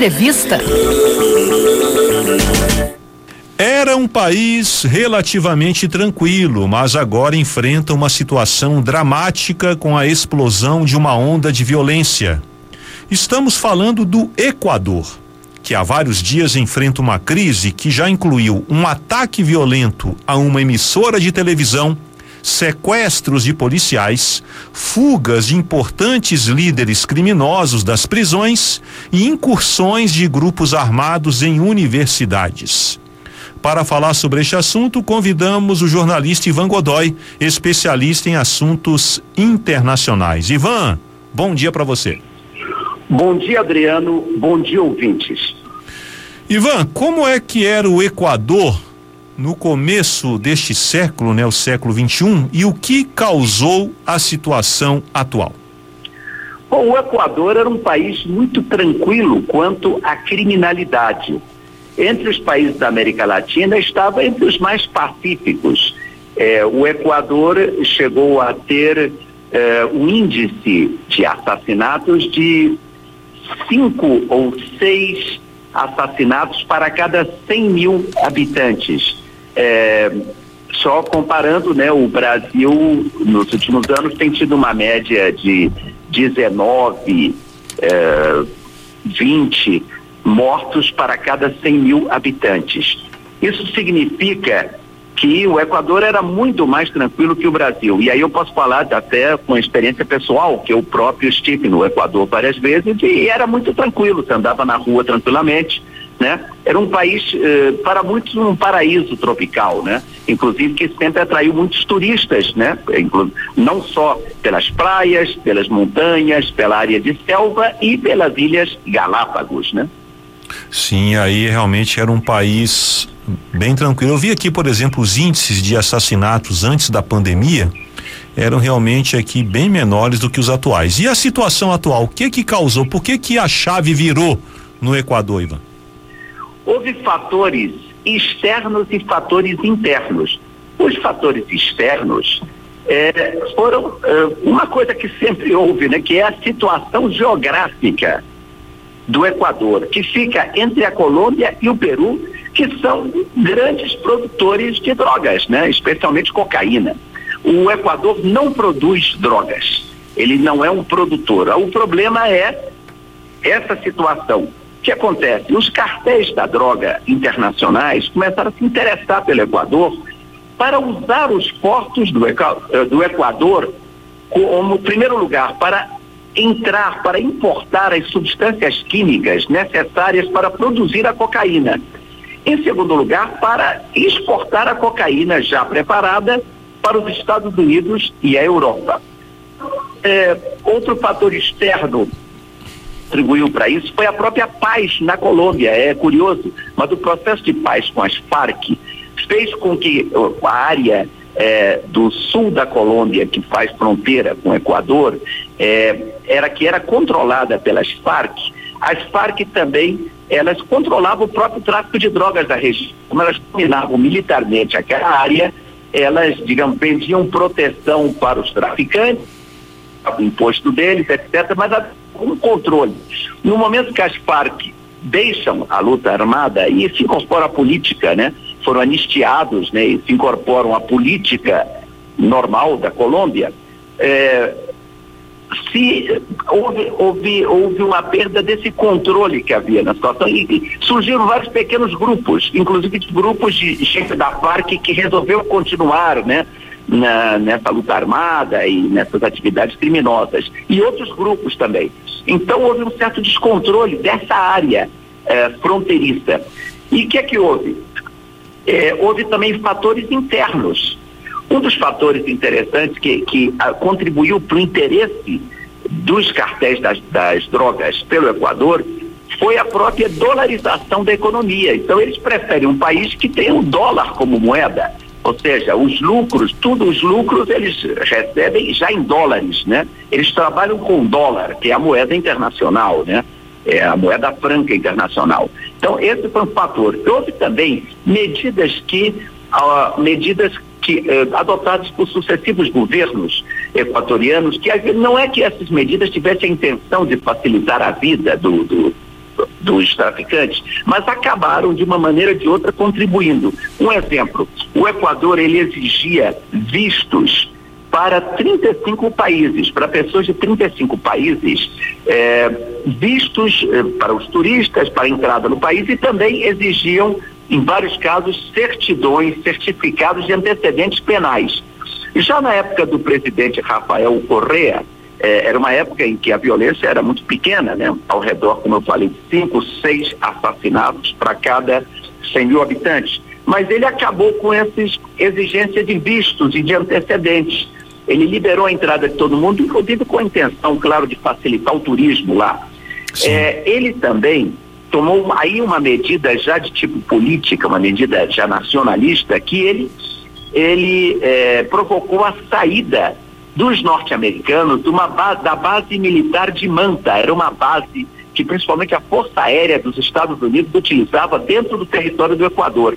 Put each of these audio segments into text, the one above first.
Entrevista. Era um país relativamente tranquilo, mas agora enfrenta uma situação dramática com a explosão de uma onda de violência. Estamos falando do Equador, que há vários dias enfrenta uma crise que já incluiu um ataque violento a uma emissora de televisão, sequestros de policiais, fugas de importantes líderes criminosos das prisões e incursões de grupos armados em universidades. Para falar sobre este assunto, convidamos o jornalista Ivan Godoy, especialista em assuntos internacionais. Ivan, bom dia para você. Bom dia, Adriano. Bom dia, ouvintes. Ivan, como é que era o Equador no começo deste século, né, o século 21, e o que causou a situação atual? Bom, o Equador era um país muito tranquilo quanto à criminalidade entre os países da América Latina, estava entre os mais pacíficos. É, o Equador chegou a ter é, um índice de assassinatos de cinco ou seis assassinatos para cada 100 mil habitantes. É, só comparando, né, o Brasil nos últimos anos tem tido uma média de 19, é, 20 mortos para cada 100 mil habitantes. Isso significa que o Equador era muito mais tranquilo que o Brasil. E aí eu posso falar até com experiência pessoal, que eu próprio estive no Equador várias vezes e era muito tranquilo, você andava na rua tranquilamente, né? Era um país, eh, para muitos, um paraíso tropical, né? Inclusive que sempre atraiu muitos turistas, né? Não só pelas praias, pelas montanhas, pela área de selva e pelas ilhas Galápagos, né? Sim, aí realmente era um país bem tranquilo. Eu vi aqui, por exemplo, os índices de assassinatos antes da pandemia eram realmente aqui bem menores do que os atuais. E a situação atual, o que que causou? Por que que a chave virou no Equador, Ivan? Houve fatores externos e fatores internos. Os fatores externos é, foram é, uma coisa que sempre houve, né, que é a situação geográfica do Equador, que fica entre a Colômbia e o Peru, que são grandes produtores de drogas, né? especialmente cocaína. O Equador não produz drogas, ele não é um produtor. O problema é essa situação. O que acontece? Os cartéis da droga internacionais começaram a se interessar pelo Equador para usar os portos do, Equador como, primeiro lugar, para entrar para importar as substâncias químicas necessárias para produzir a cocaína. Em segundo lugar, para exportar a cocaína já preparada para os Estados Unidos e a Europa. É, outro fator externo contribuiu para isso foi a própria paz na Colômbia. É curioso, mas o processo de paz com as Farc fez com que a área é, do sul da Colômbia, que faz fronteira com o Equador, é, era que era controlada pelas Farc. As Farc também, elas controlavam o próprio tráfico de drogas da região. Como elas dominavam militarmente aquela área, elas, digamos, vendiam proteção para os traficantes, o imposto deles, etc., mas um controle. No momento que as Farc deixam a luta armada e se incorporam à política, né? Foram anistiados, né? E se incorporam à política normal da Colômbia. É, se houve, houve, houve uma perda desse controle que havia na situação e, surgiram vários pequenos grupos, inclusive grupos de gente da Farc que resolveu continuar, né? Na, nessa luta armada e nessas atividades criminosas e outros grupos também. Então houve um certo descontrole dessa área é, fronteiriça. E o que é que houve? É, houve também fatores internos. Um dos fatores interessantes que, que ah, contribuiu para o interesse dos cartéis das, das drogas pelo Equador foi a própria dolarização da economia. Então eles preferem um país que tem o dólar como moeda. Ou seja, os lucros, tudo os lucros eles recebem já em dólares, né? Eles trabalham com dólar, que é a moeda internacional, né? É a moeda franca internacional. Então, esse foi um fator. Houve também medidas que, uh, medidas que uh, adotadas por sucessivos governos equatorianos, que não é que essas medidas tivessem a intenção de facilitar a vida do, do dos traficantes, mas acabaram de uma maneira ou de outra contribuindo. Um exemplo, o Equador ele exigia vistos para 35 países, para pessoas de 35 países, é, vistos é, para os turistas, para a entrada no país e também exigiam, em vários casos, certidões, certificados de antecedentes penais. Já na época do presidente Rafael Correa, é, era uma época em que a violência era muito pequena, né? Ao redor, como eu falei, cinco, seis assassinatos para cada 100 mil habitantes. Mas ele acabou com essas exigências de vistos e de antecedentes. Ele liberou a entrada de todo mundo, inclusive com a intenção, claro, de facilitar o turismo lá. É, ele também tomou aí uma medida já de tipo política, uma medida já nacionalista, que ele, ele é, provocou a saída dos norte-americanos base, da base militar de Manta. Era uma base que principalmente a Força Aérea dos Estados Unidos utilizava dentro do território do Equador.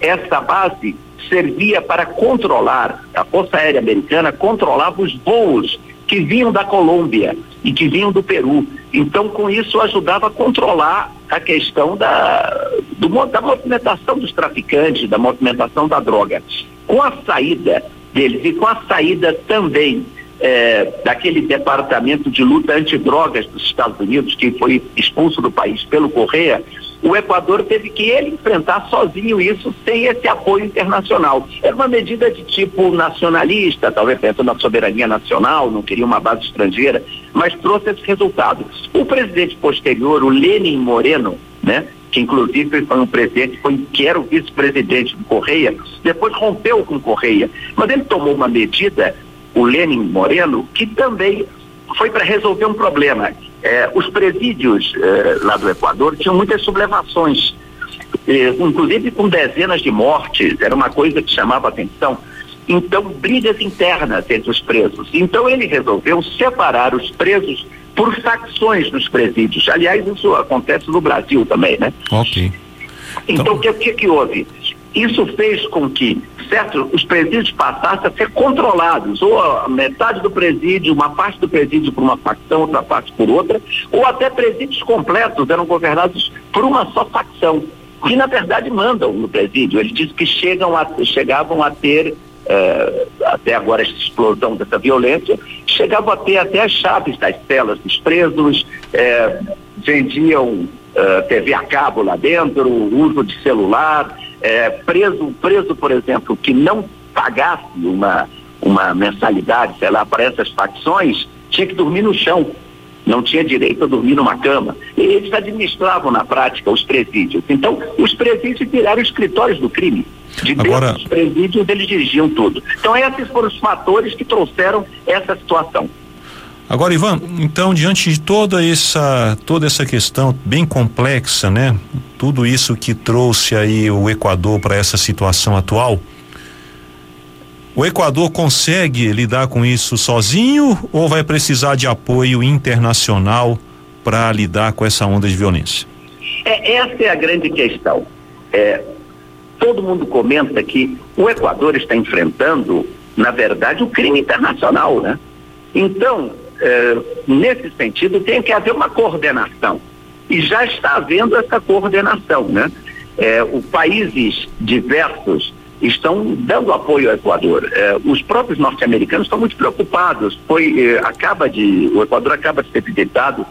Essa base servia para controlar, a Força Aérea Americana controlava os voos que vinham da Colômbia e que vinham do Peru. Então, com isso, ajudava a controlar a questão da, do, da movimentação dos traficantes, da movimentação da droga. Com a saída deles e com a saída também é, daquele departamento de luta antidrogas dos Estados Unidos, que foi expulso do país pelo Correia, o Equador teve que ele enfrentar sozinho isso, sem esse apoio internacional. Era uma medida de tipo nacionalista, talvez pensando na soberania nacional, não queria uma base estrangeira, mas trouxe esse resultado. O presidente posterior, o Lenin Moreno, né, que inclusive foi um presidente, foi, que era o vice-presidente do Correia, depois rompeu com o Correia. Mas ele tomou uma medida, o Lenin Moreno, que também foi para resolver um problema. É, os presídios é, lá do Equador tinham muitas sublevações, é, inclusive com dezenas de mortes, era uma coisa que chamava atenção. Então, brigas internas entre os presos. Então, ele resolveu separar os presos por facções nos presídios. Aliás, isso acontece no Brasil também, né? Ok. Então, o então... que, que, que houve? Isso fez com que, certo, os presídios passassem a ser controlados, ou a metade do presídio, uma parte do presídio por uma facção, outra parte por outra, ou até presídios completos eram governados por uma só facção, que na verdade mandam no presídio. Eles dizem que chegam a, chegavam a ter é, até agora essa explosão dessa violência, chegavam a ter até as chaves das celas dos presos, é, vendiam é, TV a cabo lá dentro, uso de celular, é, preso, preso, por exemplo, que não pagasse uma, uma mensalidade, sei lá, para essas facções, tinha que dormir no chão não tinha direito a dormir numa cama. E eles administravam na prática os presídios. Então, os presídios viraram escritórios do crime. De Agora... dentro dos presídios eles dirigiam tudo. Então, esses foram os fatores que trouxeram essa situação. Agora, Ivan, então, diante de toda essa, toda essa questão bem complexa, né? Tudo isso que trouxe aí o Equador para essa situação atual, o Equador consegue lidar com isso sozinho ou vai precisar de apoio internacional para lidar com essa onda de violência? É, essa é a grande questão. É, todo mundo comenta que o Equador está enfrentando, na verdade, o crime internacional, né? Então, é, nesse sentido, tem que haver uma coordenação. E já está havendo essa coordenação, né? É, os países diversos estão dando apoio ao Equador. É, os próprios norte-americanos estão muito preocupados. Foi, acaba de, o Equador acaba de ser visitado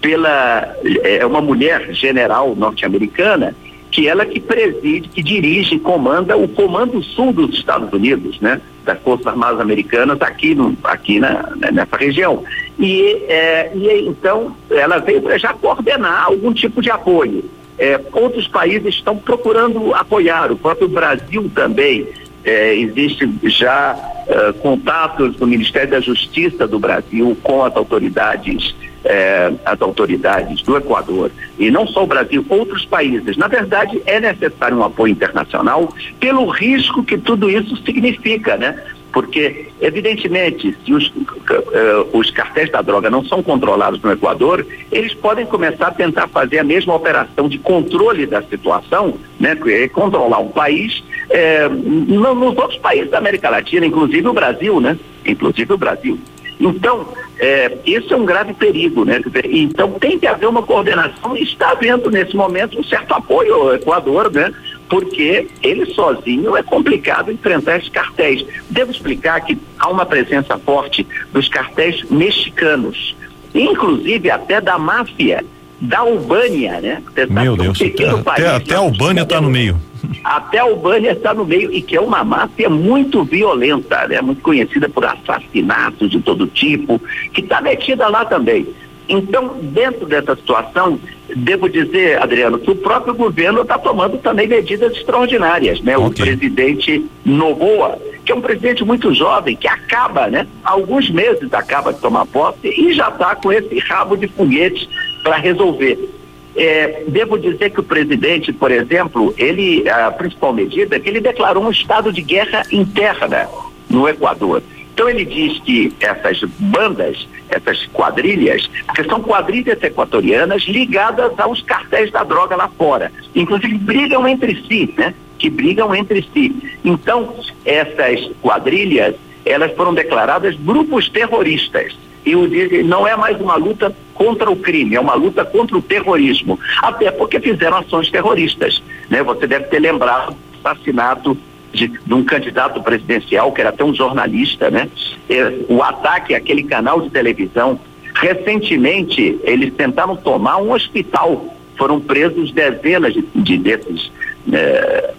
pela é, uma mulher general norte-americana que ela que preside, que dirige, comanda o Comando Sul dos Estados Unidos, né? Das Forças Armadas Americanas aqui, no, aqui na, né, nessa região. E, é, e então ela veio para já coordenar algum tipo de apoio. É, outros países estão procurando apoiar, o próprio Brasil também. É, existe já é, contatos do Ministério da Justiça do Brasil com as autoridades, é, as autoridades do Equador e não só o Brasil, outros países. Na verdade, é necessário um apoio internacional pelo risco que tudo isso significa, né? Porque, evidentemente, se os, uh, os cartéis da droga não são controlados no Equador, eles podem começar a tentar fazer a mesma operação de controle da situação, né, é controlar um país, no, nos outros países da América Latina, inclusive o Brasil, né? Inclusive o Brasil. Então, é, é um grave perigo, né? Então tem que haver uma coordenação e está havendo nesse momento um certo apoio ao Equador, né? Porque ele sozinho é complicado enfrentar esses cartéis. Devo explicar que há uma presença forte dos cartéis mexicanos, inclusive até da máfia da Albânia, né? Meu Deus, até, país, até a Albânia está no meio. Até a Albânia está no meio e que é uma máfia muito violenta, né? Muito conhecida por assassinatos de todo tipo, que está metida lá também. Então, dentro dessa situação, devo dizer, Adriano, que o próprio governo está tomando também medidas extraordinárias, né? Okay. O presidente Novoa, que é um presidente muito jovem, que acaba, né? Há alguns meses acaba de tomar posse e já está com esse rabo de foguetes para resolver. É, devo dizer que o presidente, por exemplo, ele, a principal medida é que ele declarou um estado de guerra interna no Equador. Então ele diz que essas bandas, essas quadrilhas, que são quadrilhas equatorianas ligadas aos cartéis da droga lá fora, inclusive brigam entre si, né? Que brigam entre si. Então essas quadrilhas, elas foram declaradas grupos terroristas e o não é mais uma luta contra o crime, é uma luta contra o terrorismo. Até porque fizeram ações terroristas. Né? Você deve ter lembrado do assassinato de, de, um candidato presidencial, que era até um jornalista, né? É, o ataque àquele canal de televisão. Recentemente, eles tentaram tomar um hospital. Foram presos dezenas de, de desses é,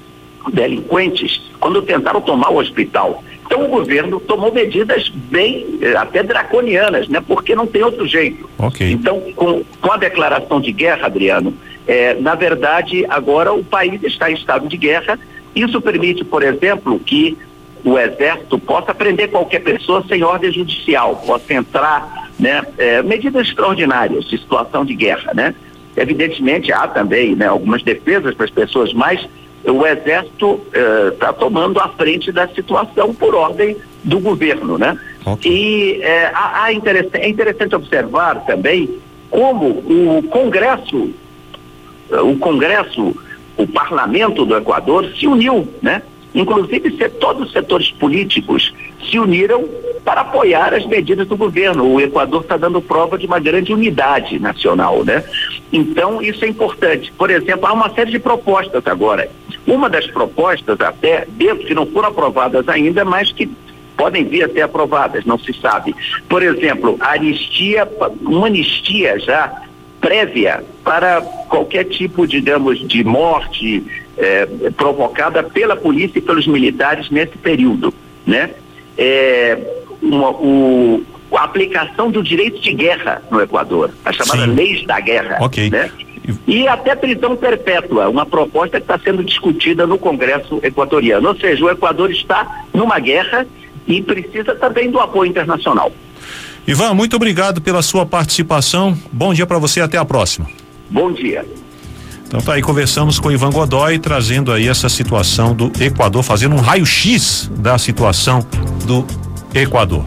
delinquentes quando tentaram tomar o hospital. Então o governo tomou medidas bem, eh, até draconianas, né? Porque não tem outro jeito. Okay. Então, com, com a declaração de guerra, Adriano, é, na verdade, agora o país está em estado de guerra. Isso permite, por exemplo, que o exército possa prender qualquer pessoa sem ordem judicial, possa entrar, né? É, medidas extraordinárias de situação de guerra, né? Evidentemente há também, né, algumas defesas para as pessoas, mas o Exército está eh, tomando a frente da situação por ordem do governo, né? Okay. E eh, há, há interesse, é interessante observar também como o Congresso, o Congresso, o Parlamento do Equador se uniu, né? Inclusive todos os setores políticos se uniram para apoiar as medidas do governo. O Equador está dando prova de uma grande unidade nacional, né? Então isso é importante. Por exemplo, há uma série de propostas agora uma das propostas, até dentro, que não foram aprovadas ainda, mas que podem vir a ser aprovadas, não se sabe. Por exemplo, anistia, uma anistia já prévia para qualquer tipo, digamos, de morte eh, provocada pela polícia e pelos militares nesse período, né? É, uma, o, a aplicação do direito de guerra no Equador, a chamada Sim. leis da guerra, okay. né? E até prisão perpétua, uma proposta que está sendo discutida no Congresso equatoriano. Ou seja, o Equador está numa guerra e precisa também do apoio internacional. Ivan, muito obrigado pela sua participação. Bom dia para você, até a próxima. Bom dia. Então tá aí, conversamos com Ivan Godoy, trazendo aí essa situação do Equador, fazendo um raio-x da situação do Equador.